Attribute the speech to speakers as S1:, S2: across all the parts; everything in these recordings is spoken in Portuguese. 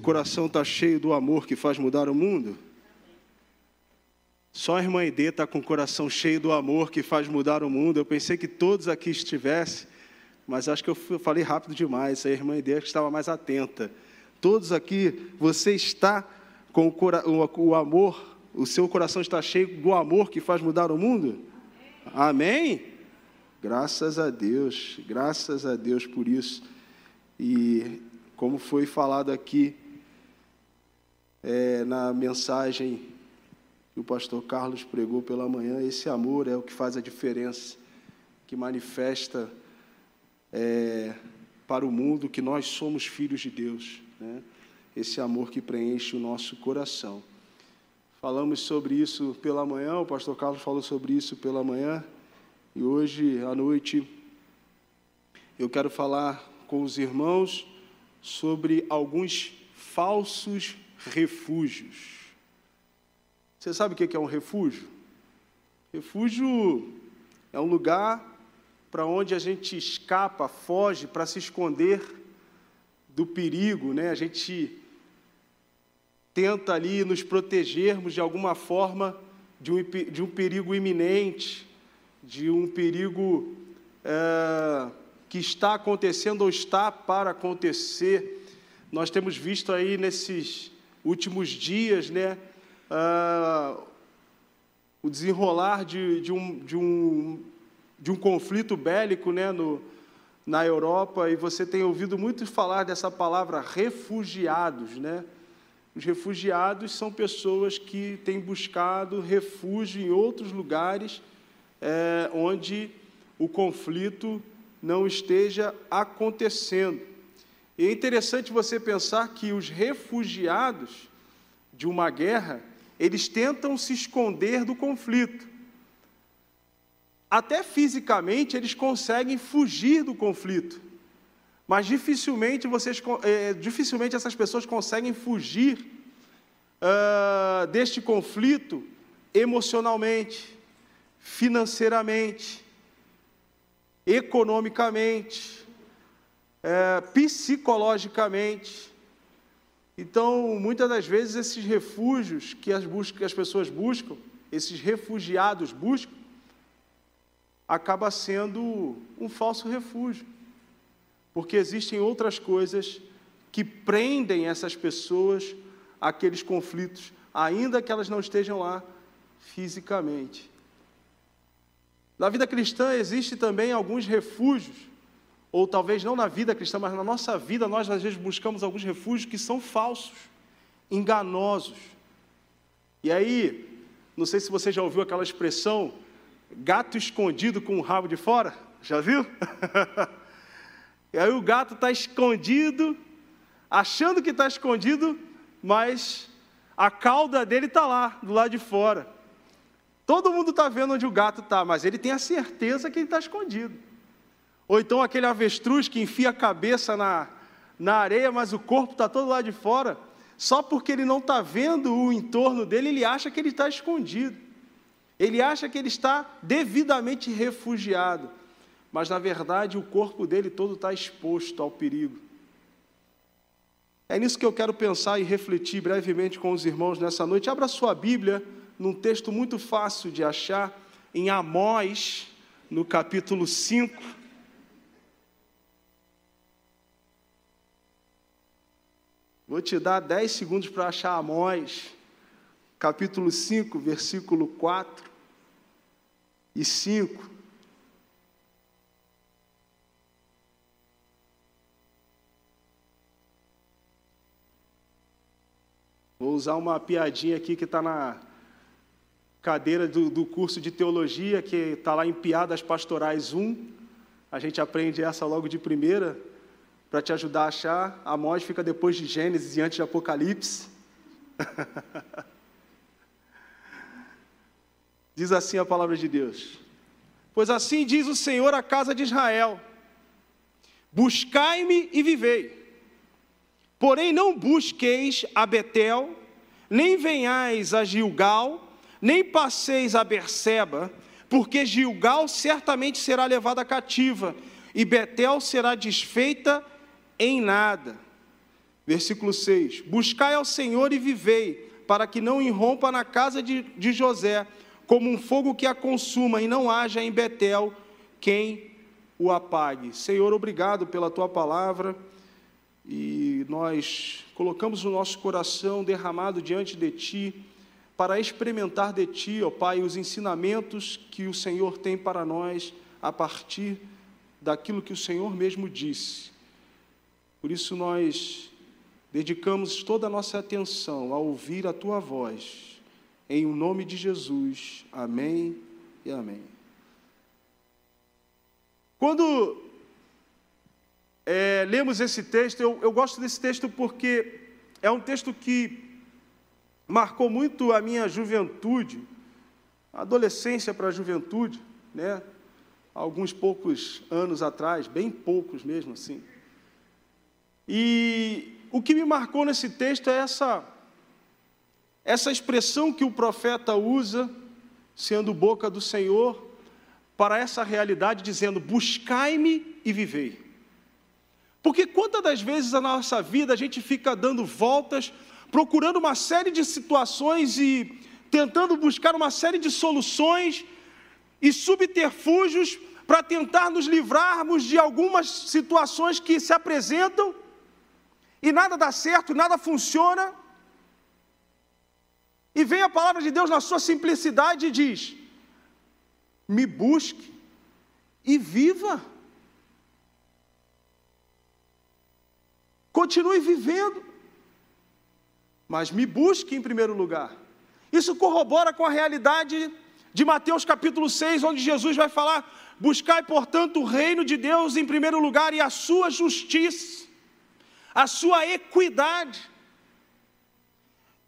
S1: coração está cheio do amor que faz mudar o mundo? Só a irmã Edê está com o coração cheio do amor que faz mudar o mundo. Eu pensei que todos aqui estivessem, mas acho que eu falei rápido demais. A irmã Edê estava mais atenta. Todos aqui, você está com o, o amor, o seu coração está cheio do amor que faz mudar o mundo? Amém? Graças a Deus, graças a Deus por isso. E como foi falado aqui é, na mensagem que o pastor Carlos pregou pela manhã, esse amor é o que faz a diferença, que manifesta é, para o mundo que nós somos filhos de Deus, né? esse amor que preenche o nosso coração. Falamos sobre isso pela manhã, o pastor Carlos falou sobre isso pela manhã, e hoje à noite eu quero falar com os irmãos sobre alguns falsos refúgios. Você sabe o que é um refúgio? Refúgio é um lugar para onde a gente escapa, foge para se esconder do perigo, né? A gente tenta ali nos protegermos de alguma forma de um, de um perigo iminente, de um perigo é, que está acontecendo ou está para acontecer. Nós temos visto aí nesses últimos dias, né? uh, o desenrolar de, de, um, de, um, de um conflito bélico né, no, na Europa, e você tem ouvido muito falar dessa palavra refugiados. Né? Os refugiados são pessoas que têm buscado refúgio em outros lugares é, onde o conflito não esteja acontecendo. E é interessante você pensar que os refugiados de uma guerra, eles tentam se esconder do conflito. Até fisicamente eles conseguem fugir do conflito, mas dificilmente, vocês, é, dificilmente essas pessoas conseguem fugir uh, deste conflito emocionalmente, financeiramente, economicamente, é, psicologicamente. Então, muitas das vezes, esses refúgios que as, que as pessoas buscam, esses refugiados buscam, acaba sendo um falso refúgio, porque existem outras coisas que prendem essas pessoas àqueles conflitos, ainda que elas não estejam lá fisicamente. Na vida cristã existe também alguns refúgios ou talvez não na vida cristã, mas na nossa vida, nós às vezes buscamos alguns refúgios que são falsos, enganosos. E aí, não sei se você já ouviu aquela expressão, gato escondido com o rabo de fora, já viu? e aí o gato está escondido, achando que está escondido, mas a cauda dele está lá, do lado de fora. Todo mundo está vendo onde o gato está, mas ele tem a certeza que ele está escondido. Ou então aquele avestruz que enfia a cabeça na, na areia, mas o corpo está todo lá de fora. Só porque ele não está vendo o entorno dele, ele acha que ele está escondido. Ele acha que ele está devidamente refugiado. Mas na verdade o corpo dele todo está exposto ao perigo. É nisso que eu quero pensar e refletir brevemente com os irmãos nessa noite. Abra sua Bíblia num texto muito fácil de achar, em Amós, no capítulo 5. Vou te dar 10 segundos para achar Amós, capítulo 5, versículo 4 e 5. Vou usar uma piadinha aqui que está na cadeira do, do, curso de teologia, que está lá em Piadas Pastorais 1. A gente aprende essa logo de primeira para te ajudar a achar. Amós fica depois de Gênesis e antes de Apocalipse. diz assim a palavra de Deus: Pois assim diz o Senhor à casa de Israel: Buscai-me e vivei. Porém, não busqueis a Betel, nem venhais a Gilgal, nem passeis a Berseba, porque Gilgal certamente será levada cativa, e Betel será desfeita em nada. Versículo 6: Buscai ao Senhor e vivei, para que não irrompa na casa de, de José, como um fogo que a consuma, e não haja em Betel quem o apague. Senhor, obrigado pela tua palavra, e nós colocamos o nosso coração derramado diante de ti, para experimentar de ti, ó Pai, os ensinamentos que o Senhor tem para nós a partir daquilo que o Senhor mesmo disse. Por isso nós dedicamos toda a nossa atenção a ouvir a tua voz. Em o nome de Jesus. Amém e amém. Quando é, lemos esse texto, eu, eu gosto desse texto porque é um texto que marcou muito a minha juventude, adolescência para a juventude, né? Alguns poucos anos atrás, bem poucos mesmo assim. E o que me marcou nesse texto é essa essa expressão que o profeta usa, sendo boca do Senhor, para essa realidade, dizendo: buscai-me e vivei. Porque quantas das vezes na nossa vida a gente fica dando voltas, procurando uma série de situações e tentando buscar uma série de soluções e subterfúgios para tentar nos livrarmos de algumas situações que se apresentam e nada dá certo, nada funciona. E vem a palavra de Deus na sua simplicidade e diz: me busque e viva. Continue vivendo, mas me busque em primeiro lugar. Isso corrobora com a realidade de Mateus capítulo 6, onde Jesus vai falar: Buscai, portanto, o reino de Deus em primeiro lugar e a sua justiça, a sua equidade,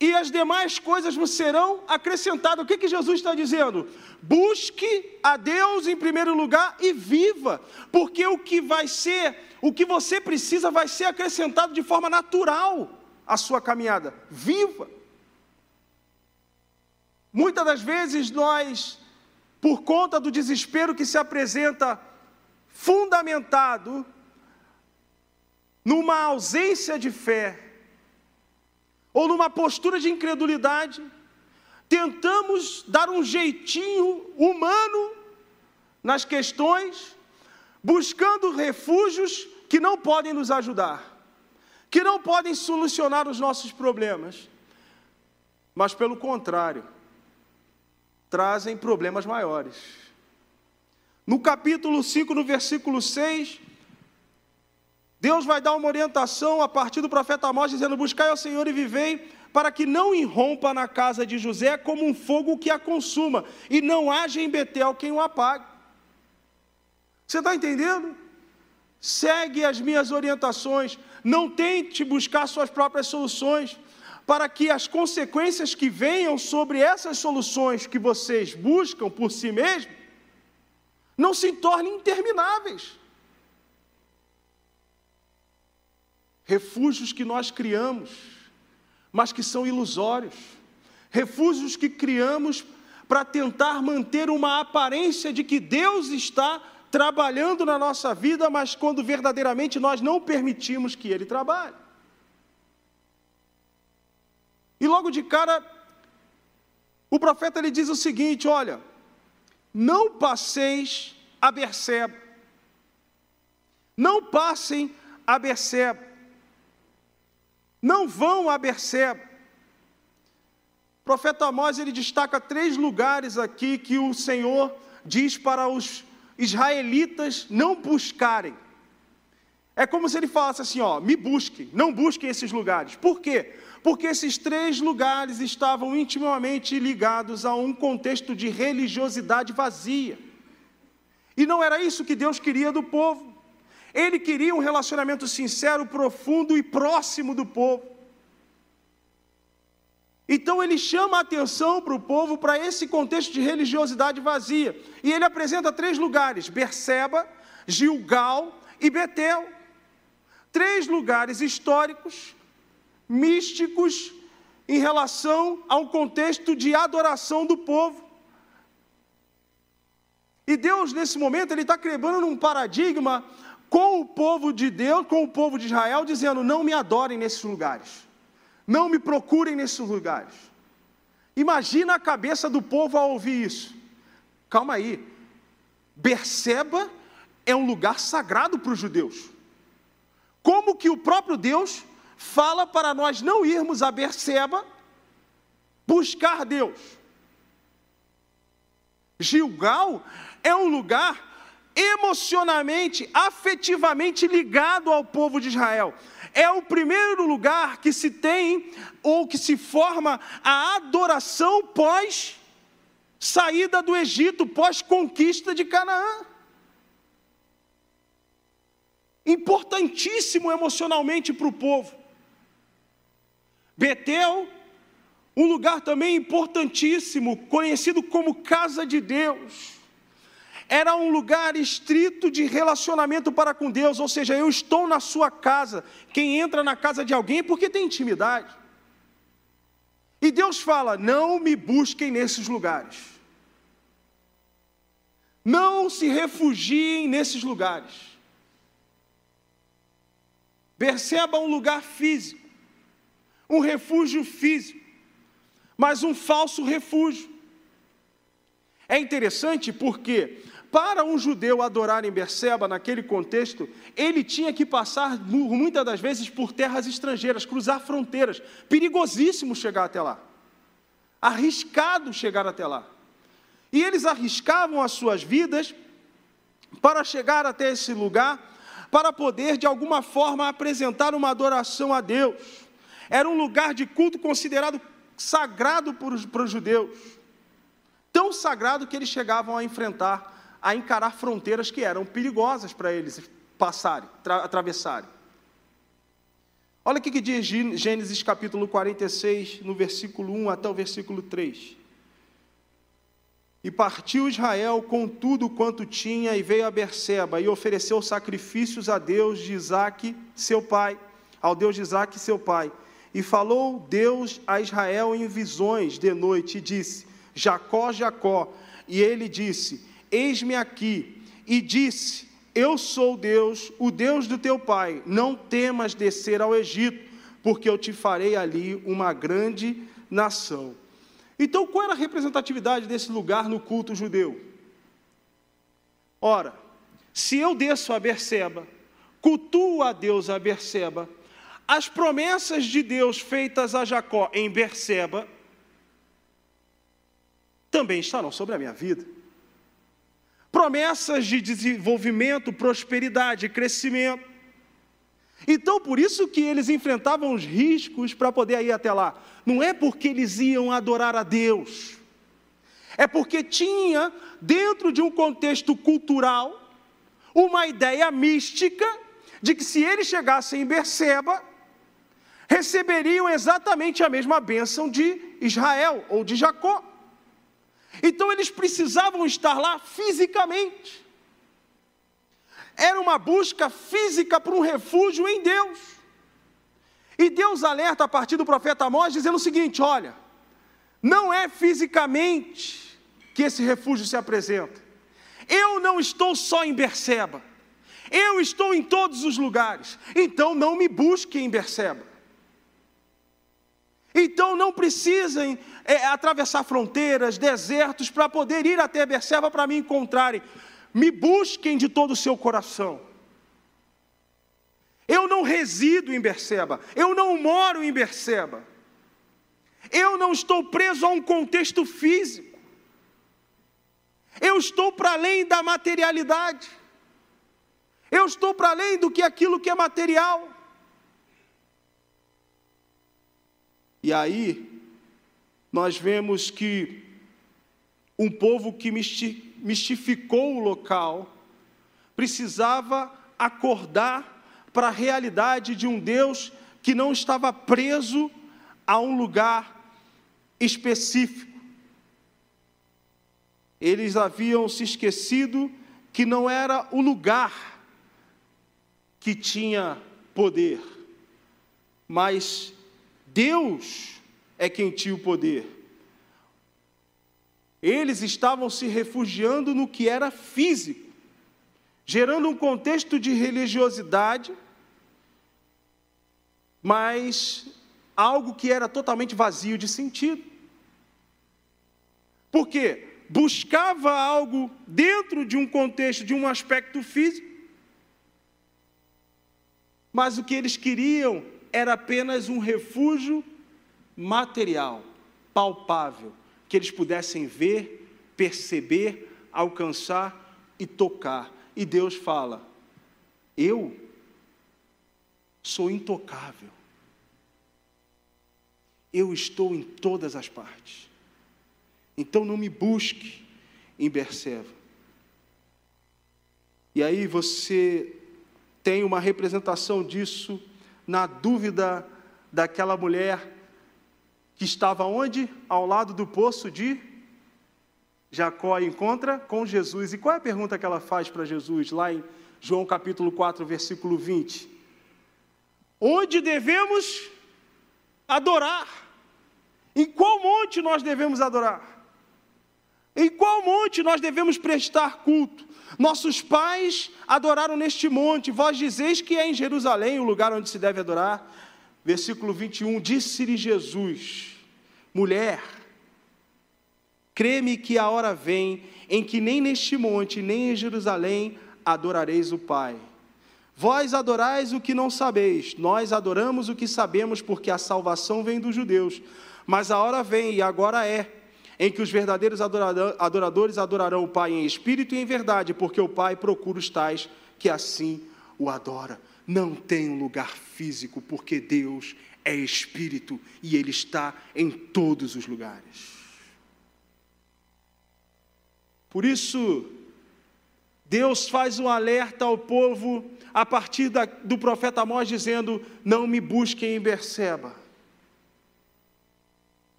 S1: e as demais coisas vos serão acrescentadas. O que, que Jesus está dizendo? Busque a Deus em primeiro lugar e viva, porque o que vai ser, o que você precisa, vai ser acrescentado de forma natural à sua caminhada. Viva. Muitas das vezes nós, por conta do desespero que se apresenta fundamentado numa ausência de fé, ou numa postura de incredulidade, tentamos dar um jeitinho humano nas questões, buscando refúgios que não podem nos ajudar, que não podem solucionar os nossos problemas, mas pelo contrário, trazem problemas maiores. No capítulo 5, no versículo 6, Deus vai dar uma orientação a partir do profeta Amós, dizendo: Buscai ao Senhor e vivei, para que não irrompa na casa de José como um fogo que a consuma, e não haja em Betel quem o apague. Você está entendendo? Segue as minhas orientações, não tente buscar suas próprias soluções, para que as consequências que venham sobre essas soluções que vocês buscam por si mesmos não se tornem intermináveis. Refúgios que nós criamos, mas que são ilusórios, refúgios que criamos para tentar manter uma aparência de que Deus está trabalhando na nossa vida, mas quando verdadeiramente nós não permitimos que Ele trabalhe. E logo de cara, o profeta lhe diz o seguinte: olha, não passeis a Berseba, não passem a Berseba, não vão a Berseba. O profeta Amós ele destaca três lugares aqui que o Senhor diz para os israelitas não buscarem. É como se ele falasse assim: ó, me busquem, não busquem esses lugares. Por quê? Porque esses três lugares estavam intimamente ligados a um contexto de religiosidade vazia. E não era isso que Deus queria do povo. Ele queria um relacionamento sincero, profundo e próximo do povo. Então ele chama a atenção para o povo para esse contexto de religiosidade vazia. E ele apresenta três lugares: Berseba, Gilgal e Betel. Três lugares históricos, místicos, em relação a um contexto de adoração do povo. E Deus, nesse momento, ele está quebrando um paradigma com o povo de Deus, com o povo de Israel, dizendo: não me adorem nesses lugares, não me procurem nesses lugares. Imagina a cabeça do povo ao ouvir isso. Calma aí, Berseba é um lugar sagrado para os judeus. Como que o próprio Deus fala para nós não irmos a Berseba buscar Deus? Gilgal é um lugar emocionalmente, afetivamente ligado ao povo de Israel. É o primeiro lugar que se tem ou que se forma a adoração pós saída do Egito, pós conquista de Canaã. Importantíssimo emocionalmente para o povo. Betel, um lugar também importantíssimo, conhecido como casa de Deus era um lugar estrito de relacionamento para com Deus, ou seja, eu estou na sua casa. Quem entra na casa de alguém é porque tem intimidade. E Deus fala: não me busquem nesses lugares. Não se refugiem nesses lugares. Perceba um lugar físico, um refúgio físico, mas um falso refúgio. É interessante porque para um judeu adorar em Berseba, naquele contexto, ele tinha que passar muitas das vezes por terras estrangeiras, cruzar fronteiras. Perigosíssimo chegar até lá. Arriscado chegar até lá. E eles arriscavam as suas vidas para chegar até esse lugar, para poder de alguma forma apresentar uma adoração a Deus. Era um lugar de culto considerado sagrado para os, os judeus. Tão sagrado que eles chegavam a enfrentar a encarar fronteiras que eram perigosas para eles passarem, atravessarem. Olha o que diz Gênesis capítulo 46, no versículo 1 até o versículo 3. E partiu Israel com tudo quanto tinha e veio a Berseba e ofereceu sacrifícios a Deus de Isaque, seu pai, ao Deus de Isaque, seu pai. E falou Deus a Israel em visões de noite e disse: Jacó, Jacó. E ele disse: Eis-me aqui. E disse: Eu sou Deus, o Deus do teu pai. Não temas descer ao Egito, porque eu te farei ali uma grande nação. Então, qual era a representatividade desse lugar no culto judeu? Ora, se eu desço a Berseba, cultuo a Deus a Berseba, as promessas de Deus feitas a Jacó em Berseba também estarão sobre a minha vida promessas de desenvolvimento, prosperidade, crescimento. Então, por isso que eles enfrentavam os riscos para poder ir até lá. Não é porque eles iam adorar a Deus, é porque tinha, dentro de um contexto cultural, uma ideia mística de que se eles chegassem em Berseba, receberiam exatamente a mesma bênção de Israel ou de Jacó. Então eles precisavam estar lá fisicamente. Era uma busca física para um refúgio em Deus. E Deus alerta a partir do profeta Amós dizendo o seguinte: olha, não é fisicamente que esse refúgio se apresenta. Eu não estou só em Berseba. Eu estou em todos os lugares. Então não me busque em Berseba. Então não precisem é, atravessar fronteiras, desertos, para poder ir até Berseba para me encontrarem. Me busquem de todo o seu coração. Eu não resido em Berseba, eu não moro em Berseba. Eu não estou preso a um contexto físico. Eu estou para além da materialidade. Eu estou para além do que aquilo que é material. E aí, nós vemos que um povo que mistificou o local precisava acordar para a realidade de um Deus que não estava preso a um lugar específico. Eles haviam se esquecido que não era o lugar que tinha poder, mas Deus é quem tinha o poder. Eles estavam se refugiando no que era físico. gerando um contexto de religiosidade, mas algo que era totalmente vazio de sentido. Por quê? Buscava algo dentro de um contexto, de um aspecto físico, mas o que eles queriam era apenas um refúgio material, palpável, que eles pudessem ver, perceber, alcançar e tocar. E Deus fala: Eu sou intocável. Eu estou em todas as partes. Então não me busque em Berseba. E aí você tem uma representação disso na dúvida daquela mulher que estava onde? Ao lado do poço de Jacó encontra com Jesus. E qual é a pergunta que ela faz para Jesus lá em João capítulo 4, versículo 20? Onde devemos adorar? Em qual monte nós devemos adorar? Em qual monte nós devemos prestar culto? Nossos pais adoraram neste monte, vós dizeis que é em Jerusalém o lugar onde se deve adorar. Versículo 21, disse-lhe Jesus: Mulher, creme que a hora vem em que nem neste monte, nem em Jerusalém adorareis o Pai. Vós adorais o que não sabeis, nós adoramos o que sabemos, porque a salvação vem dos judeus. Mas a hora vem, e agora é, em que os verdadeiros adoradores adorarão o Pai em espírito e em verdade, porque o Pai procura os tais que assim o adora. Não tem um lugar físico, porque Deus é espírito e Ele está em todos os lugares. Por isso, Deus faz um alerta ao povo a partir da, do profeta Amós, dizendo: Não me busquem em Berseba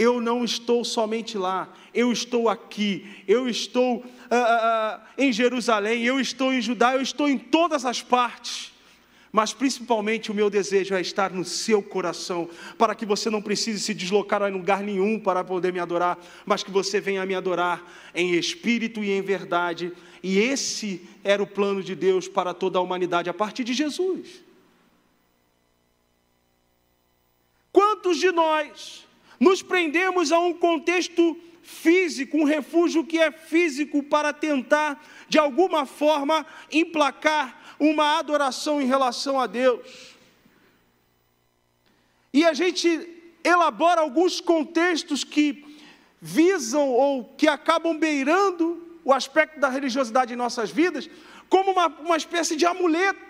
S1: eu não estou somente lá, eu estou aqui, eu estou uh, uh, em Jerusalém, eu estou em Judá, eu estou em todas as partes. Mas principalmente o meu desejo é estar no seu coração, para que você não precise se deslocar a lugar nenhum para poder me adorar, mas que você venha me adorar em espírito e em verdade. E esse era o plano de Deus para toda a humanidade a partir de Jesus. Quantos de nós nos prendemos a um contexto físico, um refúgio que é físico para tentar, de alguma forma, emplacar uma adoração em relação a Deus. E a gente elabora alguns contextos que visam ou que acabam beirando o aspecto da religiosidade em nossas vidas, como uma, uma espécie de amuleto.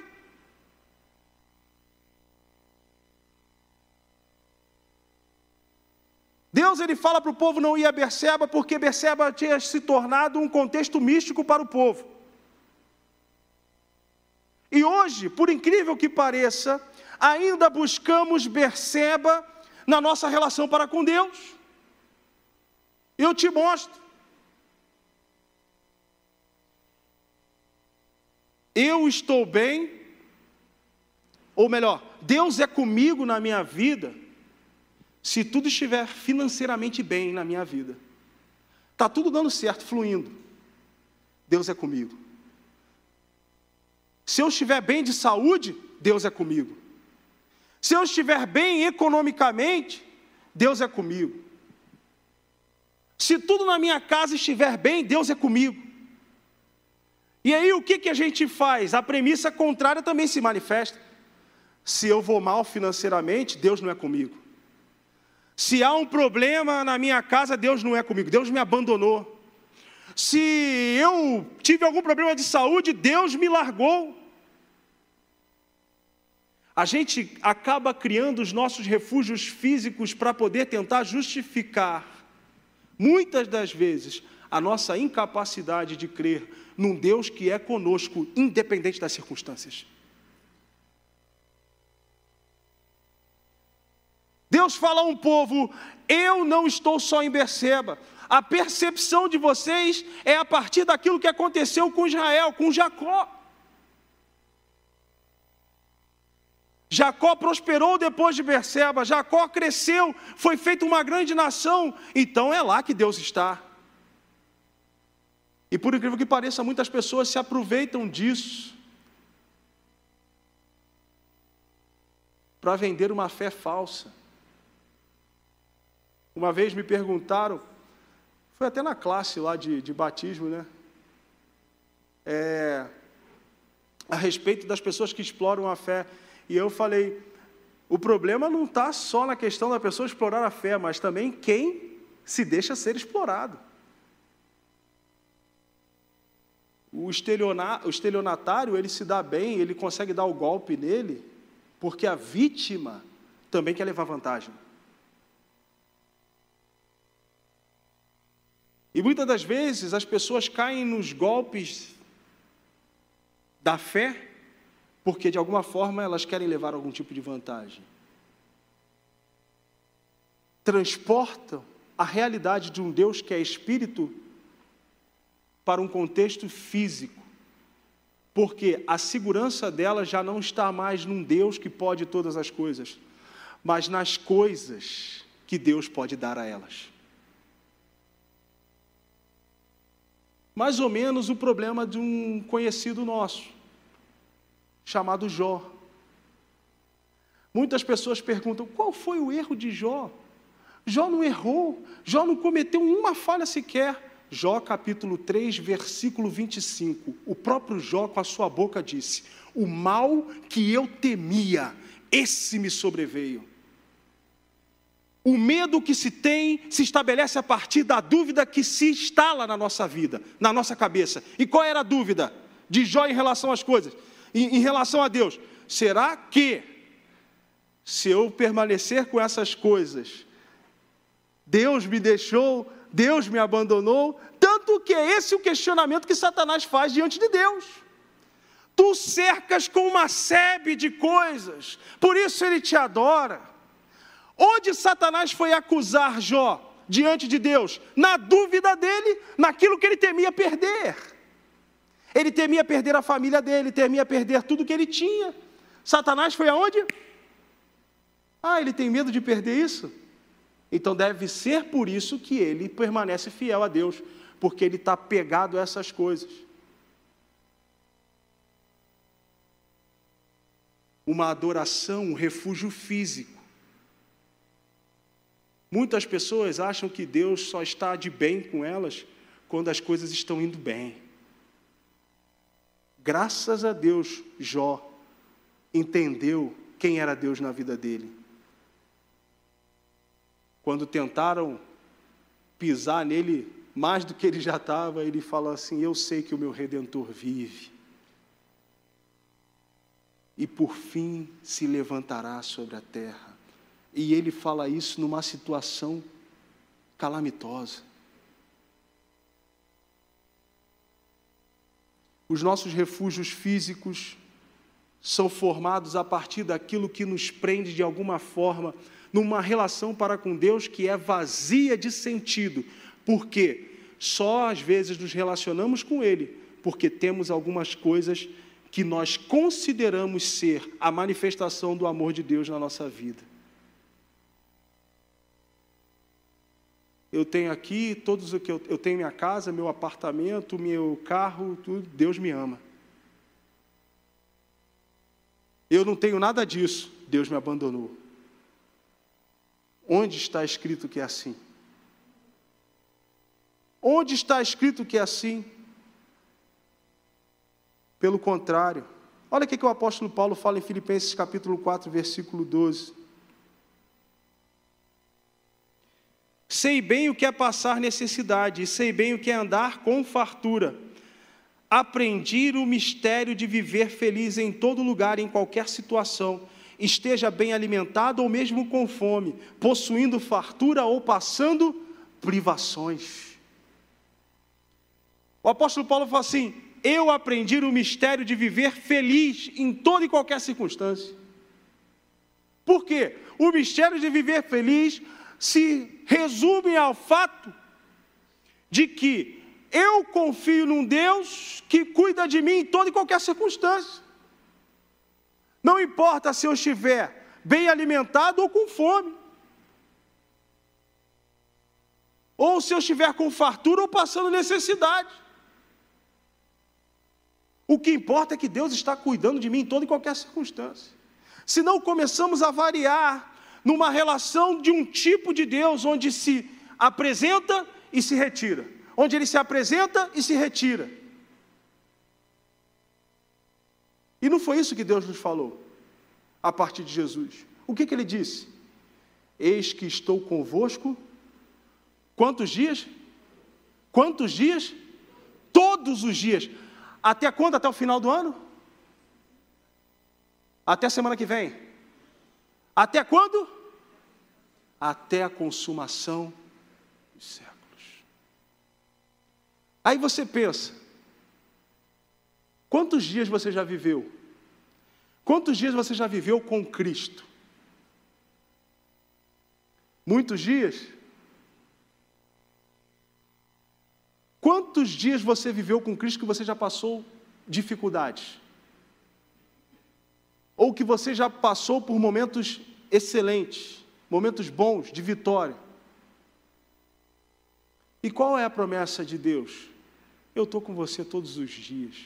S1: Deus ele fala para o povo não ir a Berseba porque Berseba tinha se tornado um contexto místico para o povo. E hoje, por incrível que pareça, ainda buscamos Berseba na nossa relação para com Deus. Eu te mostro. Eu estou bem, ou melhor, Deus é comigo na minha vida se tudo estiver financeiramente bem na minha vida, está tudo dando certo, fluindo, Deus é comigo. Se eu estiver bem de saúde, Deus é comigo. Se eu estiver bem economicamente, Deus é comigo. Se tudo na minha casa estiver bem, Deus é comigo. E aí o que, que a gente faz? A premissa contrária também se manifesta. Se eu vou mal financeiramente, Deus não é comigo. Se há um problema na minha casa, Deus não é comigo, Deus me abandonou. Se eu tive algum problema de saúde, Deus me largou. A gente acaba criando os nossos refúgios físicos para poder tentar justificar, muitas das vezes, a nossa incapacidade de crer num Deus que é conosco, independente das circunstâncias. Deus fala a um povo: eu não estou só em Berseba. A percepção de vocês é a partir daquilo que aconteceu com Israel, com Jacó. Jacó prosperou depois de Berseba, Jacó cresceu, foi feita uma grande nação, então é lá que Deus está. E por incrível que pareça, muitas pessoas se aproveitam disso para vender uma fé falsa. Uma vez me perguntaram, foi até na classe lá de, de batismo, né? É, a respeito das pessoas que exploram a fé. E eu falei: o problema não está só na questão da pessoa explorar a fé, mas também quem se deixa ser explorado. O, o estelionatário, ele se dá bem, ele consegue dar o golpe nele, porque a vítima também quer levar vantagem. E muitas das vezes as pessoas caem nos golpes da fé, porque de alguma forma elas querem levar algum tipo de vantagem. Transportam a realidade de um Deus que é espírito para um contexto físico, porque a segurança dela já não está mais num Deus que pode todas as coisas, mas nas coisas que Deus pode dar a elas. Mais ou menos o problema de um conhecido nosso, chamado Jó. Muitas pessoas perguntam: qual foi o erro de Jó? Jó não errou, Jó não cometeu uma falha sequer. Jó capítulo 3, versículo 25. O próprio Jó, com a sua boca, disse: O mal que eu temia, esse me sobreveio. O medo que se tem se estabelece a partir da dúvida que se instala na nossa vida, na nossa cabeça. E qual era a dúvida de Jó em relação às coisas? Em, em relação a Deus? Será que, se eu permanecer com essas coisas, Deus me deixou, Deus me abandonou? Tanto que é esse o questionamento que Satanás faz diante de Deus. Tu cercas com uma sebe de coisas, por isso ele te adora. Onde Satanás foi acusar Jó diante de Deus? Na dúvida dele, naquilo que ele temia perder. Ele temia perder a família dele, temia perder tudo que ele tinha. Satanás foi aonde? Ah, ele tem medo de perder isso? Então deve ser por isso que ele permanece fiel a Deus, porque ele está pegado a essas coisas. Uma adoração, um refúgio físico. Muitas pessoas acham que Deus só está de bem com elas quando as coisas estão indo bem. Graças a Deus, Jó entendeu quem era Deus na vida dele. Quando tentaram pisar nele mais do que ele já estava, ele fala assim: Eu sei que o meu redentor vive. E por fim se levantará sobre a terra. E ele fala isso numa situação calamitosa. Os nossos refúgios físicos são formados a partir daquilo que nos prende de alguma forma numa relação para com Deus que é vazia de sentido, porque só às vezes nos relacionamos com Ele, porque temos algumas coisas que nós consideramos ser a manifestação do amor de Deus na nossa vida. Eu tenho aqui todos o que eu, eu tenho minha casa, meu apartamento, meu carro, tudo, Deus me ama. Eu não tenho nada disso, Deus me abandonou. Onde está escrito que é assim? Onde está escrito que é assim? Pelo contrário, olha o que o apóstolo Paulo fala em Filipenses capítulo 4, versículo 12. Sei bem o que é passar necessidade, sei bem o que é andar com fartura. Aprendi o mistério de viver feliz em todo lugar, em qualquer situação, esteja bem alimentado ou mesmo com fome, possuindo fartura ou passando privações. O apóstolo Paulo fala assim: Eu aprendi o mistério de viver feliz em toda e qualquer circunstância. Por quê? O mistério de viver feliz se resume ao fato de que eu confio num Deus que cuida de mim em toda e qualquer circunstância. Não importa se eu estiver bem alimentado ou com fome. Ou se eu estiver com fartura ou passando necessidade. O que importa é que Deus está cuidando de mim em toda e qualquer circunstância. Se não começamos a variar numa relação de um tipo de Deus onde se apresenta e se retira, onde ele se apresenta e se retira. E não foi isso que Deus nos falou a partir de Jesus. O que, que ele disse? Eis que estou convosco. Quantos dias? Quantos dias? Todos os dias. Até quando? Até o final do ano? Até semana que vem. Até quando? Até a consumação dos séculos. Aí você pensa: quantos dias você já viveu? Quantos dias você já viveu com Cristo? Muitos dias? Quantos dias você viveu com Cristo que você já passou dificuldades? Ou que você já passou por momentos excelentes, momentos bons, de vitória? E qual é a promessa de Deus? Eu estou com você todos os dias.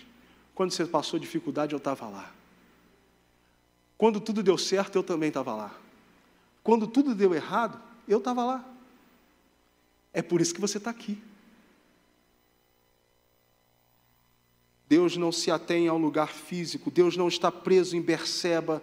S1: Quando você passou dificuldade, eu estava lá. Quando tudo deu certo, eu também estava lá. Quando tudo deu errado, eu estava lá. É por isso que você está aqui. Deus não se atém ao lugar físico, Deus não está preso em Berseba.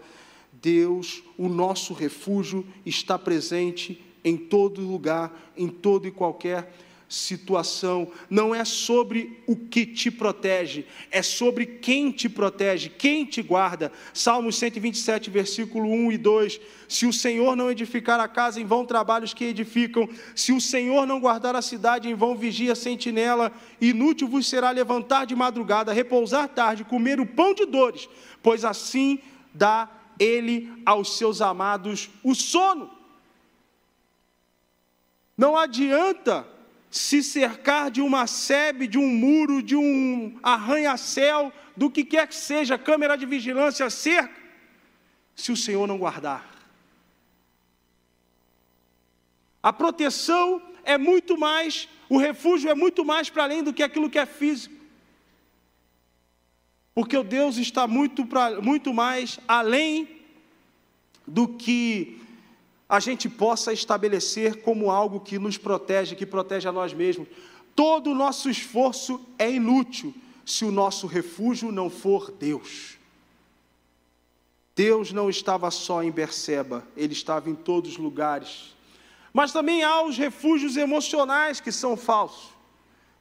S1: Deus, o nosso refúgio, está presente em todo lugar, em todo e qualquer situação, não é sobre o que te protege, é sobre quem te protege, quem te guarda. Salmos 127, versículo 1 e 2. Se o Senhor não edificar a casa, em vão trabalhos que edificam. Se o Senhor não guardar a cidade, em vão vigia a sentinela. Inútil vos será levantar de madrugada, repousar tarde, comer o pão de dores, pois assim dá ele aos seus amados o sono. Não adianta se cercar de uma sebe, de um muro, de um arranha-céu, do que quer que seja, câmera de vigilância, cerca, se o Senhor não guardar. A proteção é muito mais, o refúgio é muito mais para além do que aquilo que é físico. Porque o Deus está muito, pra, muito mais além do que a gente possa estabelecer como algo que nos protege, que protege a nós mesmos. Todo o nosso esforço é inútil se o nosso refúgio não for Deus. Deus não estava só em Berseba, ele estava em todos os lugares. Mas também há os refúgios emocionais que são falsos.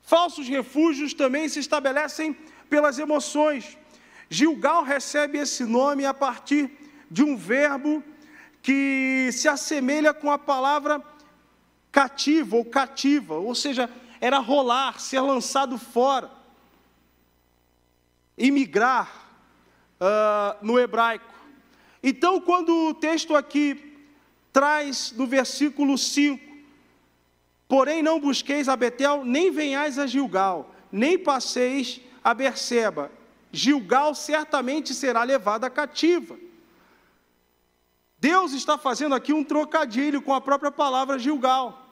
S1: Falsos refúgios também se estabelecem pelas emoções. Gilgal recebe esse nome a partir de um verbo que se assemelha com a palavra cativo ou cativa, ou seja, era rolar, ser lançado fora, imigrar uh, no hebraico. Então, quando o texto aqui traz no versículo 5, porém não busqueis a Betel, nem venhais a Gilgal, nem passeis a Berseba, Gilgal certamente será levada cativa. Deus está fazendo aqui um trocadilho com a própria palavra Gilgal.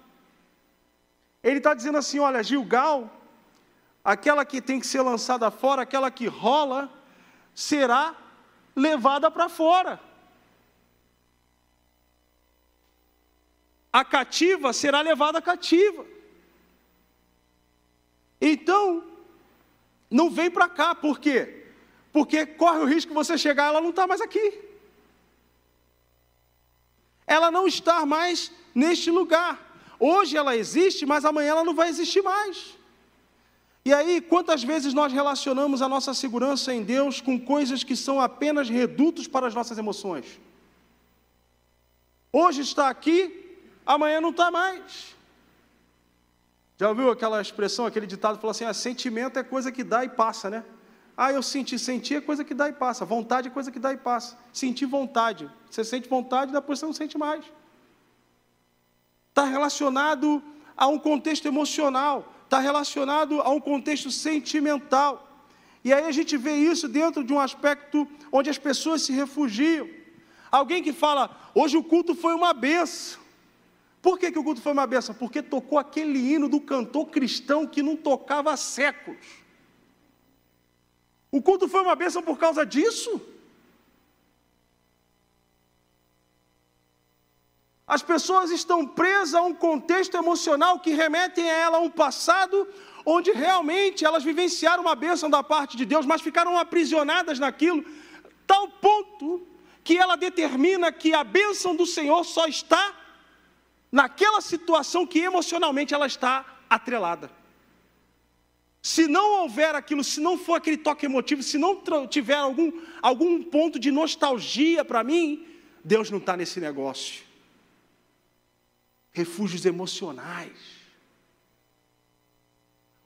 S1: Ele está dizendo assim: olha, Gilgal, aquela que tem que ser lançada fora, aquela que rola, será levada para fora. A cativa será levada cativa. Então, não vem para cá, por quê? Porque corre o risco de você chegar, ela não está mais aqui ela não está mais neste lugar. Hoje ela existe, mas amanhã ela não vai existir mais. E aí, quantas vezes nós relacionamos a nossa segurança em Deus com coisas que são apenas redutos para as nossas emoções? Hoje está aqui, amanhã não está mais. Já ouviu aquela expressão, aquele ditado, falou assim: ah, sentimento é coisa que dá e passa, né? Ah, eu senti, senti é coisa que dá e passa. Vontade é coisa que dá e passa. Sentir vontade. Você sente vontade, depois você não sente mais. Está relacionado a um contexto emocional, está relacionado a um contexto sentimental. E aí a gente vê isso dentro de um aspecto onde as pessoas se refugiam. Alguém que fala, hoje o culto foi uma benção. Por que, que o culto foi uma benção? Porque tocou aquele hino do cantor cristão que não tocava há séculos. O culto foi uma bênção por causa disso. As pessoas estão presas a um contexto emocional que remetem a ela a um passado onde realmente elas vivenciaram uma bênção da parte de Deus, mas ficaram aprisionadas naquilo, tal ponto que ela determina que a bênção do Senhor só está naquela situação que emocionalmente ela está atrelada. Se não houver aquilo, se não for aquele toque emotivo, se não tiver algum, algum ponto de nostalgia para mim, Deus não está nesse negócio. Refúgios emocionais.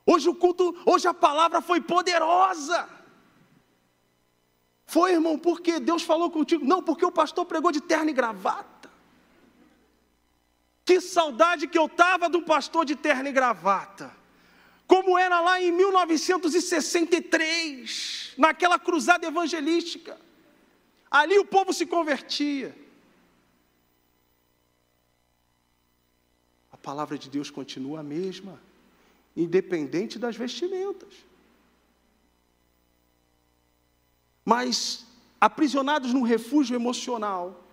S1: Hoje o culto, hoje a palavra foi poderosa. Foi, irmão, porque Deus falou contigo? Não, porque o pastor pregou de terno e gravata. Que saudade que eu estava do pastor de terno e gravata. Como era lá em 1963, naquela cruzada evangelística. Ali o povo se convertia. A palavra de Deus continua a mesma independente das vestimentas. Mas aprisionados num refúgio emocional,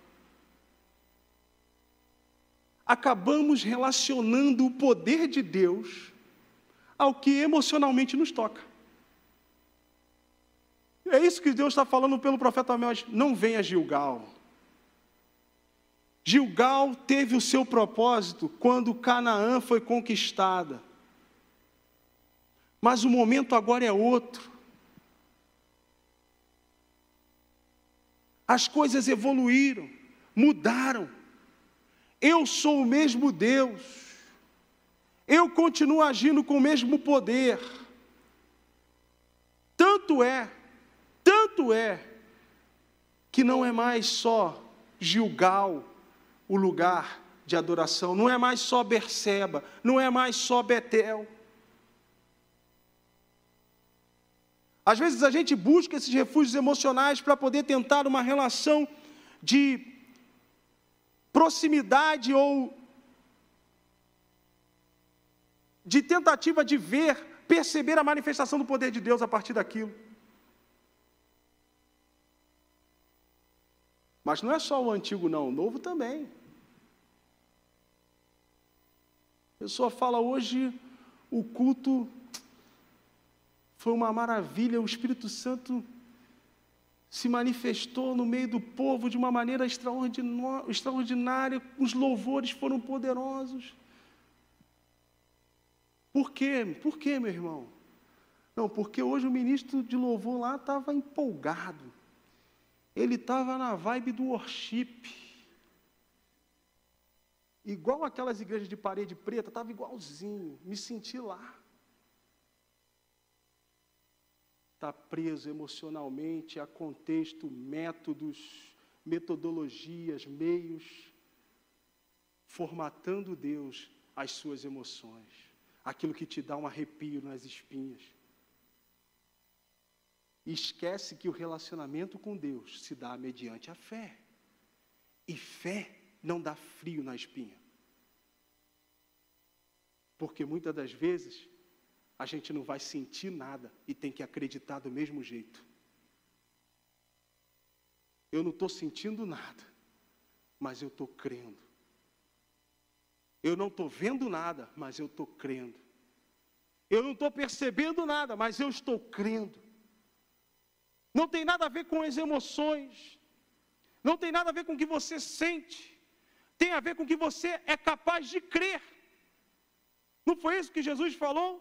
S1: acabamos relacionando o poder de Deus ao que emocionalmente nos toca. É isso que Deus está falando pelo profeta Amós. Não venha Gilgal. Gilgal teve o seu propósito quando Canaã foi conquistada. Mas o momento agora é outro. As coisas evoluíram, mudaram. Eu sou o mesmo Deus. Eu continuo agindo com o mesmo poder. Tanto é, tanto é, que não é mais só Gilgal o lugar de adoração, não é mais só Berseba, não é mais só Betel. Às vezes a gente busca esses refúgios emocionais para poder tentar uma relação de proximidade ou de tentativa de ver, perceber a manifestação do poder de Deus a partir daquilo. Mas não é só o antigo, não, o novo também. A pessoa fala hoje o culto foi uma maravilha, o Espírito Santo se manifestou no meio do povo de uma maneira extraordinária, os louvores foram poderosos. Por quê? Por quê, meu irmão? Não, porque hoje o ministro de louvor lá estava empolgado. Ele estava na vibe do worship. Igual aquelas igrejas de parede preta, estava igualzinho. Me senti lá. está preso emocionalmente a contexto, métodos, metodologias, meios, formatando Deus as suas emoções, aquilo que te dá um arrepio nas espinhas. E esquece que o relacionamento com Deus se dá mediante a fé. E fé não dá frio na espinha. Porque muitas das vezes a gente não vai sentir nada e tem que acreditar do mesmo jeito. Eu não estou sentindo nada, mas eu estou crendo. Eu não estou vendo nada, mas eu estou crendo. Eu não estou percebendo nada, mas eu estou crendo. Não tem nada a ver com as emoções. Não tem nada a ver com o que você sente. Tem a ver com o que você é capaz de crer. Não foi isso que Jesus falou?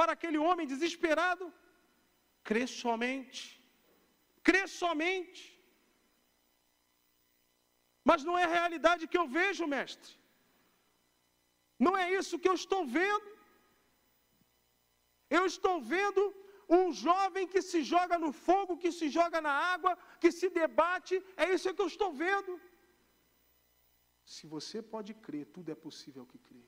S1: para aquele homem desesperado? Crê somente. Crê somente. Mas não é a realidade que eu vejo, mestre. Não é isso que eu estou vendo. Eu estou vendo um jovem que se joga no fogo, que se joga na água, que se debate. É isso que eu estou vendo. Se você pode crer, tudo é possível que crê.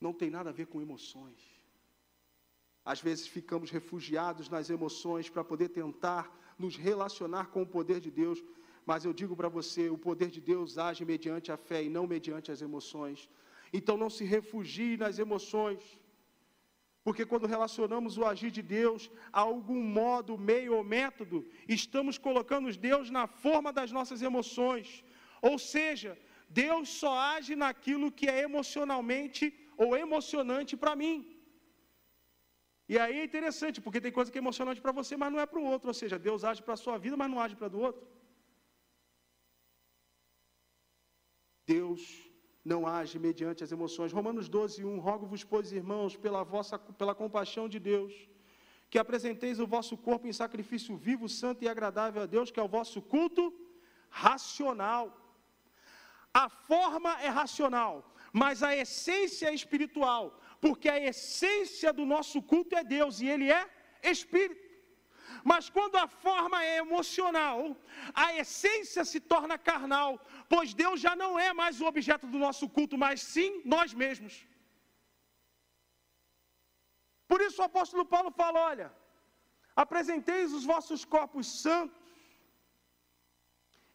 S1: não tem nada a ver com emoções. Às vezes ficamos refugiados nas emoções para poder tentar nos relacionar com o poder de Deus, mas eu digo para você: o poder de Deus age mediante a fé e não mediante as emoções. Então não se refugie nas emoções, Porque quando relacionamos o agir de Deus a algum modo, meio ou método, estamos colocando Deus na forma das nossas emoções. Ou seja, Deus só age naquilo que é emocionalmente ou emocionante para mim. E aí é interessante, porque tem coisa que é emocionante para você, mas não é para o outro. Ou seja, Deus age para a sua vida, mas não age para do outro. Deus não age mediante as emoções. Romanos 12, 1. Rogo-vos, pois, irmãos, pela, vossa, pela compaixão de Deus, que apresenteis o vosso corpo em sacrifício vivo, santo e agradável a Deus, que é o vosso culto racional. A forma é racional, mas a essência é espiritual porque a essência do nosso culto é Deus e Ele é Espírito. Mas quando a forma é emocional, a essência se torna carnal, pois Deus já não é mais o objeto do nosso culto, mas sim nós mesmos. Por isso o apóstolo Paulo fala: olha, apresenteis os vossos corpos santos,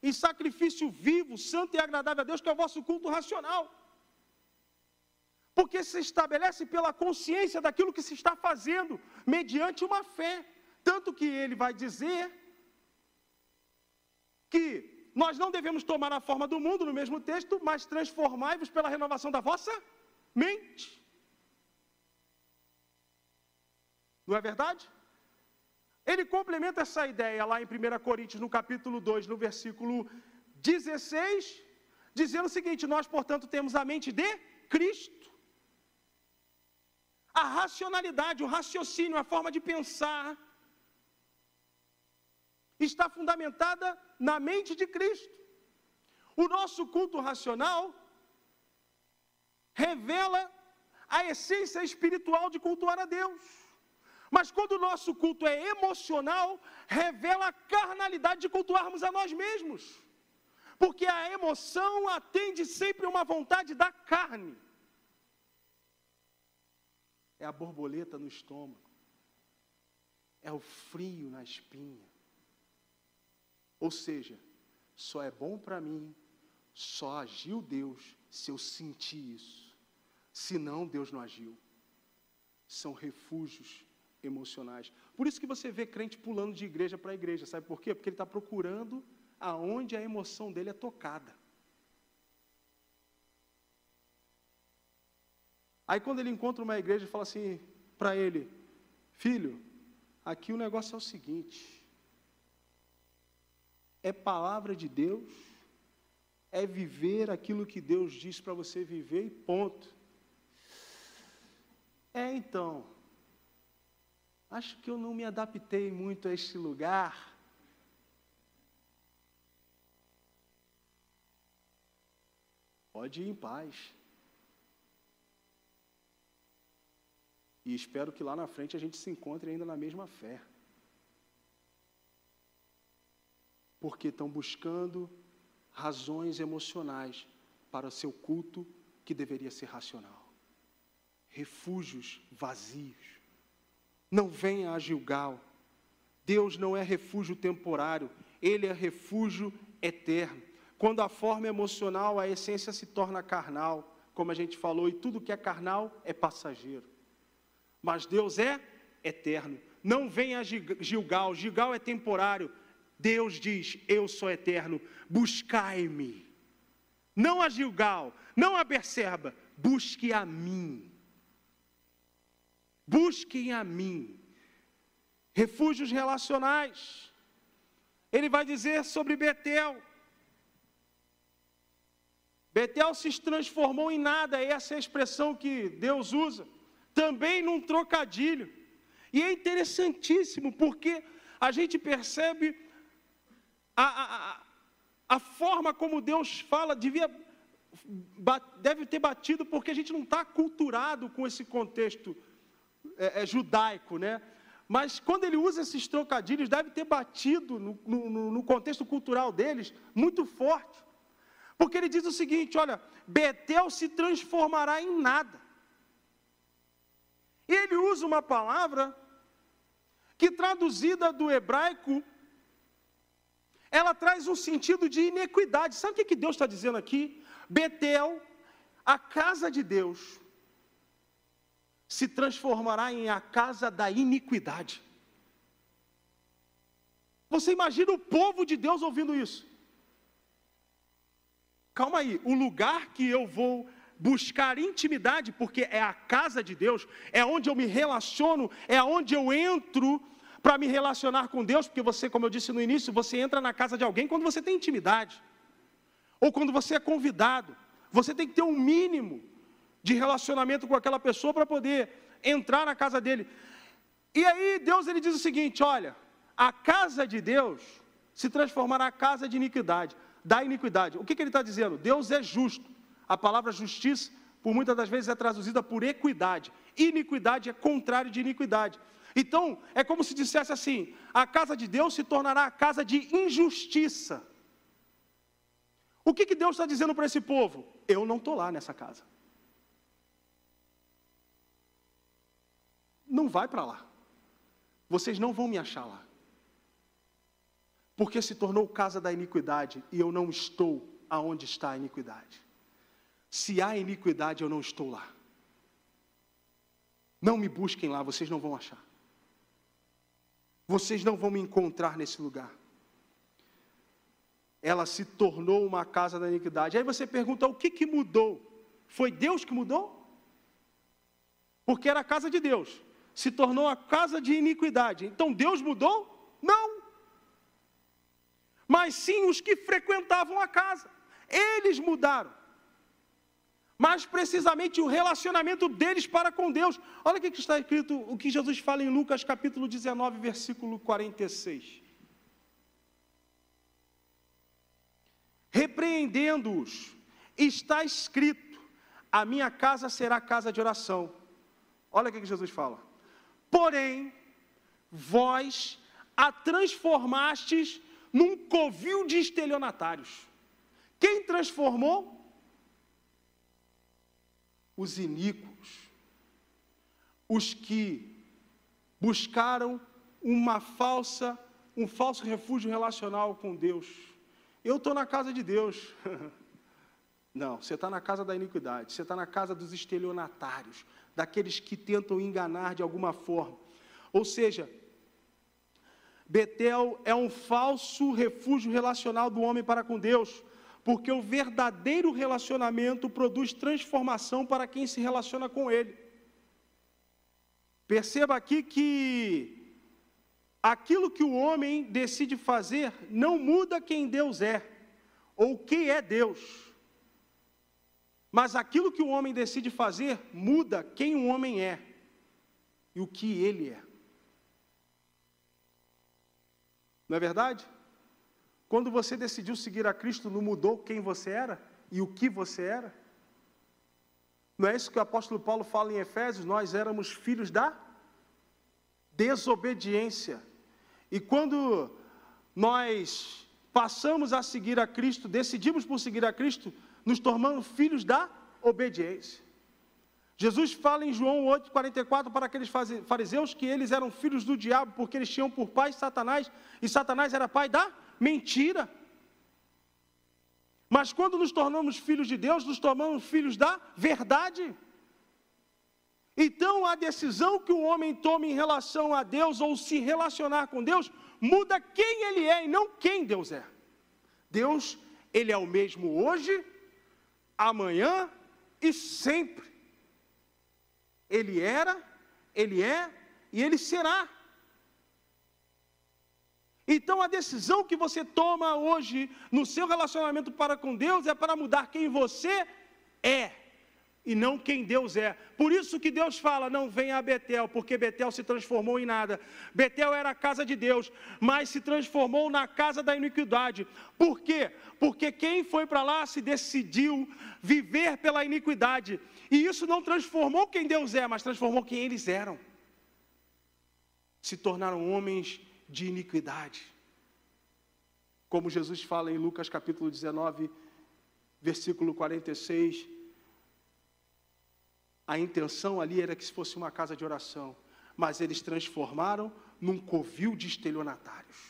S1: em sacrifício vivo, santo e agradável a Deus, que é o vosso culto racional. Porque se estabelece pela consciência daquilo que se está fazendo, mediante uma fé. Tanto que ele vai dizer que nós não devemos tomar a forma do mundo, no mesmo texto, mas transformai-vos pela renovação da vossa mente. Não é verdade? Ele complementa essa ideia lá em 1 Coríntios, no capítulo 2, no versículo 16, dizendo o seguinte: Nós, portanto, temos a mente de Cristo. A racionalidade, o raciocínio, a forma de pensar, está fundamentada na mente de Cristo. O nosso culto racional revela a essência espiritual de cultuar a Deus. Mas quando o nosso culto é emocional, revela a carnalidade de cultuarmos a nós mesmos. Porque a emoção atende sempre uma vontade da carne é a borboleta no estômago, é o frio na espinha. Ou seja, só é bom para mim, só agiu Deus se eu sentir isso. Senão, Deus não agiu. São refúgios emocionais. Por isso que você vê crente pulando de igreja para igreja, sabe por quê? Porque ele está procurando aonde a emoção dele é tocada. Aí quando ele encontra uma igreja, fala assim para ele: Filho, aqui o negócio é o seguinte: é palavra de Deus, é viver aquilo que Deus diz para você viver e ponto. É então, acho que eu não me adaptei muito a este lugar. Pode ir em paz. E espero que lá na frente a gente se encontre ainda na mesma fé. Porque estão buscando razões emocionais para seu culto que deveria ser racional. Refúgios vazios. Não venha a Gilgal. Deus não é refúgio temporário, ele é refúgio eterno. Quando a forma emocional, a essência se torna carnal, como a gente falou, e tudo que é carnal é passageiro mas Deus é eterno. Não venha a Gilgal, Gilgal é temporário. Deus diz: Eu sou eterno, buscai-me. Não a Gilgal, não a Berserba, busque a mim. Busquem a mim. Refúgios relacionais. Ele vai dizer sobre Betel. Betel se transformou em nada, essa é a expressão que Deus usa também num trocadilho. E é interessantíssimo, porque a gente percebe a, a, a forma como Deus fala, devia, deve ter batido, porque a gente não está culturado com esse contexto é, é, judaico, né? Mas quando ele usa esses trocadilhos, deve ter batido no, no, no contexto cultural deles muito forte. Porque ele diz o seguinte: olha, Betel se transformará em nada. Ele usa uma palavra que, traduzida do hebraico, ela traz um sentido de inequidade. Sabe o que, Deus está dizendo aqui? Betel, a casa de Deus, se transformará em a casa da iniquidade. Você imagina o povo de Deus ouvindo isso? Calma aí, o lugar que eu vou buscar intimidade, porque é a casa de Deus, é onde eu me relaciono, é onde eu entro para me relacionar com Deus, porque você, como eu disse no início, você entra na casa de alguém quando você tem intimidade, ou quando você é convidado. Você tem que ter um mínimo de relacionamento com aquela pessoa para poder entrar na casa dele. E aí Deus ele diz o seguinte: olha, a casa de Deus se transformará na casa de iniquidade, da iniquidade. O que, que ele está dizendo? Deus é justo. A palavra justiça, por muitas das vezes, é traduzida por equidade. Iniquidade é contrário de iniquidade. Então, é como se dissesse assim: a casa de Deus se tornará a casa de injustiça. O que, que Deus está dizendo para esse povo? Eu não estou lá nessa casa. Não vai para lá. Vocês não vão me achar lá. Porque se tornou casa da iniquidade e eu não estou aonde está a iniquidade. Se há iniquidade, eu não estou lá. Não me busquem lá, vocês não vão achar. Vocês não vão me encontrar nesse lugar. Ela se tornou uma casa da iniquidade. Aí você pergunta: o que, que mudou? Foi Deus que mudou? Porque era a casa de Deus, se tornou a casa de iniquidade. Então Deus mudou? Não. Mas sim os que frequentavam a casa. Eles mudaram mas precisamente o relacionamento deles para com Deus. Olha o que está escrito, o que Jesus fala em Lucas capítulo 19, versículo 46. Repreendendo-os, está escrito: a minha casa será casa de oração. Olha o que Jesus fala. Porém, vós a transformastes num covil de estelionatários. Quem transformou? Os iníquos, os que buscaram uma falsa, um falso refúgio relacional com Deus. Eu estou na casa de Deus. Não, você está na casa da iniquidade, você está na casa dos estelionatários, daqueles que tentam enganar de alguma forma. Ou seja, Betel é um falso refúgio relacional do homem para com Deus porque o verdadeiro relacionamento produz transformação para quem se relaciona com ele. Perceba aqui que aquilo que o homem decide fazer não muda quem Deus é, ou quem é Deus. Mas aquilo que o homem decide fazer muda quem o homem é e o que ele é. Não é verdade? Quando você decidiu seguir a Cristo, não mudou quem você era e o que você era? Não é isso que o apóstolo Paulo fala em Efésios? Nós éramos filhos da desobediência. E quando nós passamos a seguir a Cristo, decidimos por seguir a Cristo, nos tornamos filhos da obediência. Jesus fala em João 8,44 para aqueles fariseus que eles eram filhos do diabo, porque eles tinham por pai Satanás, e Satanás era pai da mentira. Mas quando nos tornamos filhos de Deus, nos tornamos filhos da verdade. Então a decisão que o homem toma em relação a Deus ou se relacionar com Deus muda quem ele é e não quem Deus é. Deus, ele é o mesmo hoje, amanhã e sempre. Ele era, ele é e ele será. Então a decisão que você toma hoje no seu relacionamento para com Deus é para mudar quem você é e não quem Deus é. Por isso que Deus fala: não venha a Betel, porque Betel se transformou em nada. Betel era a casa de Deus, mas se transformou na casa da iniquidade. Por quê? Porque quem foi para lá se decidiu viver pela iniquidade. E isso não transformou quem Deus é, mas transformou quem eles eram. Se tornaram homens de iniquidade. Como Jesus fala em Lucas capítulo 19, versículo 46, a intenção ali era que fosse uma casa de oração, mas eles transformaram num covil de estelionatários.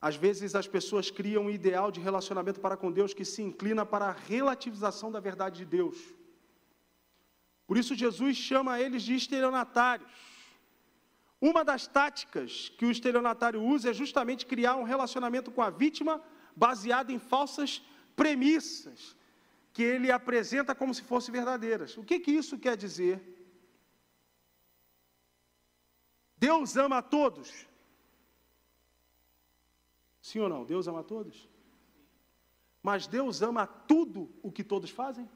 S1: Às vezes as pessoas criam um ideal de relacionamento para com Deus que se inclina para a relativização da verdade de Deus. Por isso, Jesus chama eles de estelionatários. Uma das táticas que o estelionatário usa é justamente criar um relacionamento com a vítima baseado em falsas premissas, que ele apresenta como se fossem verdadeiras. O que, que isso quer dizer? Deus ama a todos. Sim ou não? Deus ama a todos? Mas Deus ama tudo o que todos fazem?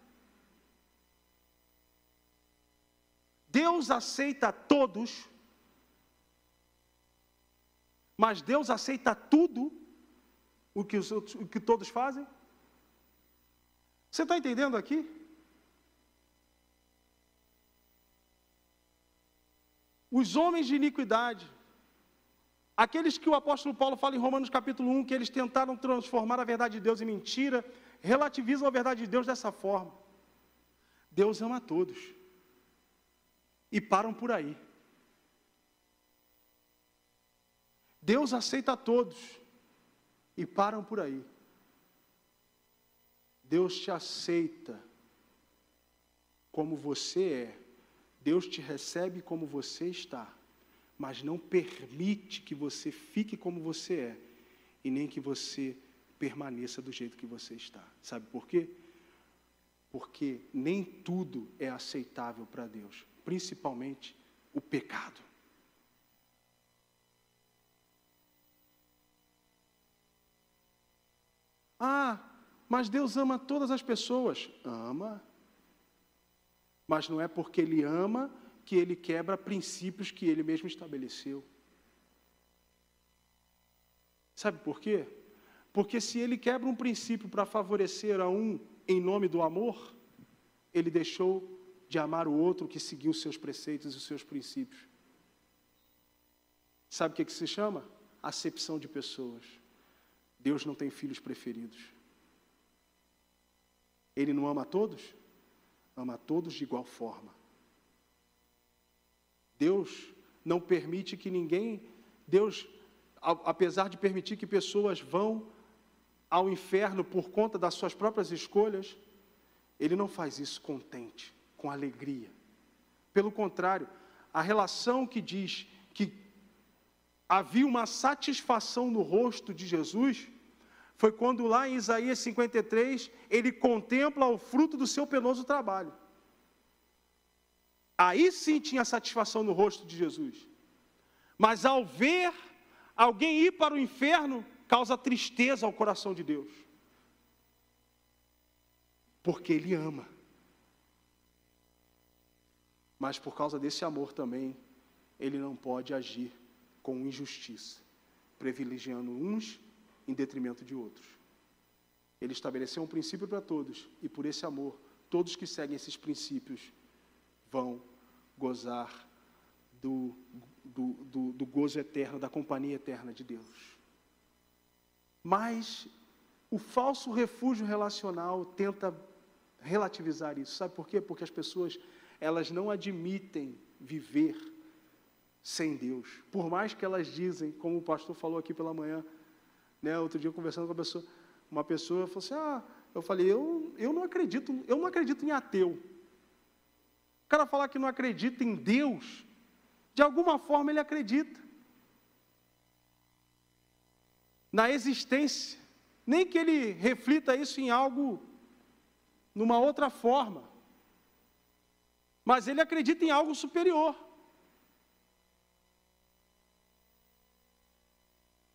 S1: Deus aceita todos, mas Deus aceita tudo o que, os o que todos fazem? Você está entendendo aqui? Os homens de iniquidade, aqueles que o apóstolo Paulo fala em Romanos capítulo 1, que eles tentaram transformar a verdade de Deus em mentira, relativizam a verdade de Deus dessa forma. Deus ama todos. E param por aí. Deus aceita todos. E param por aí. Deus te aceita como você é. Deus te recebe como você está, mas não permite que você fique como você é e nem que você permaneça do jeito que você está. Sabe por quê? Porque nem tudo é aceitável para Deus, principalmente o pecado. Ah, mas Deus ama todas as pessoas. Ama. Mas não é porque Ele ama que Ele quebra princípios que Ele mesmo estabeleceu. Sabe por quê? Porque se Ele quebra um princípio para favorecer a um em nome do amor, Ele deixou de amar o outro que seguiu os seus preceitos e os seus princípios. Sabe o que, que se chama? Acepção de pessoas. Deus não tem filhos preferidos. Ele não ama a todos? Ama a todos de igual forma. Deus não permite que ninguém, Deus, apesar de permitir que pessoas vão ao inferno por conta das suas próprias escolhas, Ele não faz isso contente, com alegria. Pelo contrário, a relação que diz que havia uma satisfação no rosto de Jesus, foi quando lá em Isaías 53 ele contempla o fruto do seu penoso trabalho. Aí sim tinha satisfação no rosto de Jesus. Mas ao ver alguém ir para o inferno, causa tristeza ao coração de Deus. Porque Ele ama. Mas por causa desse amor também, Ele não pode agir com injustiça, privilegiando uns em detrimento de outros. Ele estabeleceu um princípio para todos, e por esse amor, todos que seguem esses princípios vão gozar do, do, do, do gozo eterno, da companhia eterna de Deus. Mas o falso refúgio relacional tenta relativizar isso. Sabe por quê? Porque as pessoas elas não admitem viver sem Deus. Por mais que elas dizem, como o pastor falou aqui pela manhã, né? Outro dia, conversando com uma pessoa, uma pessoa falou assim: Ah, eu falei, eu, eu não acredito, eu não acredito em ateu. O cara falar que não acredita em Deus, de alguma forma ele acredita. Na existência. Nem que ele reflita isso em algo, numa outra forma. Mas ele acredita em algo superior.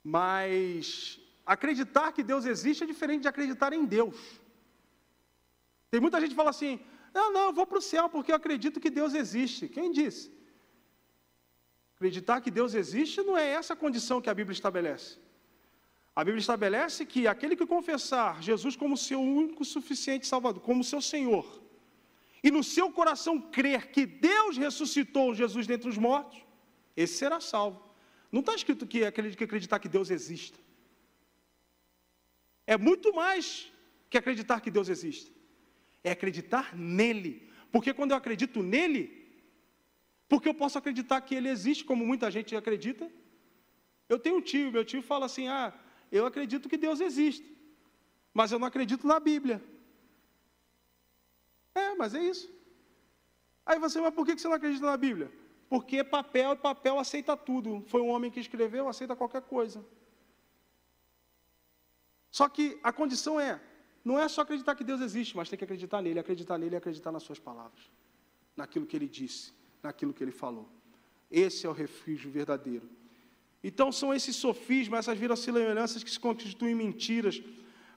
S1: Mas acreditar que Deus existe é diferente de acreditar em Deus. Tem muita gente que fala assim: não, não, eu vou para o céu porque eu acredito que Deus existe. Quem disse? Acreditar que Deus existe não é essa condição que a Bíblia estabelece. A Bíblia estabelece que aquele que confessar Jesus como seu único suficiente Salvador, como seu Senhor, e no seu coração crer que Deus ressuscitou Jesus dentre os mortos, esse será salvo. Não está escrito que acreditar que Deus exista. É muito mais que acreditar que Deus existe. É acreditar nele. Porque quando eu acredito nele, porque eu posso acreditar que ele existe, como muita gente acredita. Eu tenho um tio, meu tio fala assim: ah, eu acredito que Deus existe, mas eu não acredito na Bíblia. É, mas é isso. Aí você, mas por que você não acredita na Bíblia? Porque papel, papel aceita tudo. Foi um homem que escreveu, aceita qualquer coisa. Só que a condição é, não é só acreditar que Deus existe, mas tem que acreditar nele, acreditar nele e acreditar nas suas palavras, naquilo que ele disse, naquilo que ele falou. Esse é o refúgio verdadeiro. Então são esses sofismas, essas viracilhanças que se constituem mentiras,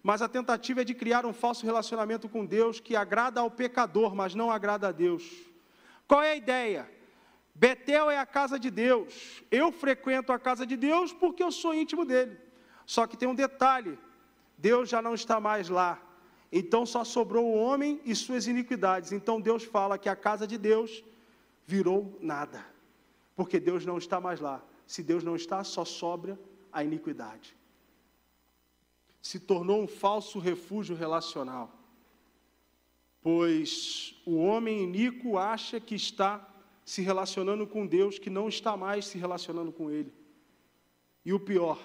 S1: mas a tentativa é de criar um falso relacionamento com Deus que agrada ao pecador, mas não agrada a Deus. Qual é a ideia? Betel é a casa de Deus. Eu frequento a casa de Deus porque eu sou íntimo dele. Só que tem um detalhe: Deus já não está mais lá. Então só sobrou o homem e suas iniquidades. Então Deus fala que a casa de Deus virou nada. Porque Deus não está mais lá. Se Deus não está, só sobra a iniquidade. Se tornou um falso refúgio relacional. Pois o homem iníquo acha que está se relacionando com Deus, que não está mais se relacionando com Ele. E o pior,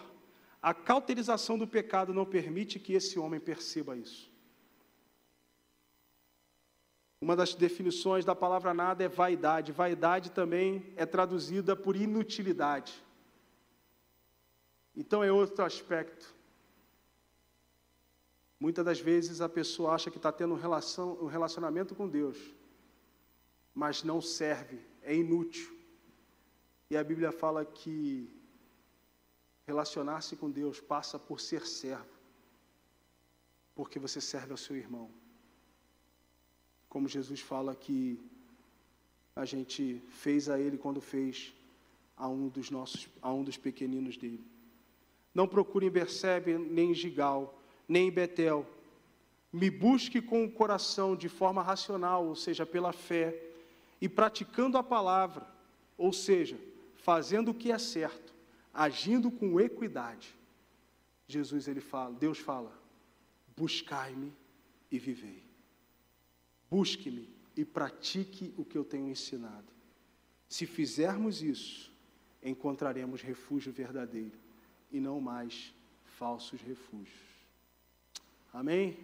S1: a cauterização do pecado não permite que esse homem perceba isso. Uma das definições da palavra nada é vaidade. Vaidade também é traduzida por inutilidade. Então é outro aspecto. Muitas das vezes a pessoa acha que está tendo um, relacionamento com Deus, mas não serve, é inútil. E a Bíblia fala que relacionar-se com Deus passa por ser servo, porque você serve ao seu irmão como Jesus fala que a gente fez a ele quando fez a um dos nossos, a um dos pequeninos dele. Não procure em Bersebe, nem em Gigal, nem em Betel. Me busque com o coração de forma racional, ou seja, pela fé, e praticando a palavra, ou seja, fazendo o que é certo, agindo com equidade. Jesus ele fala, Deus fala: buscai-me e vivei. Busque-me e pratique o que eu tenho ensinado. Se fizermos isso, encontraremos refúgio verdadeiro e não mais falsos refúgios. Amém?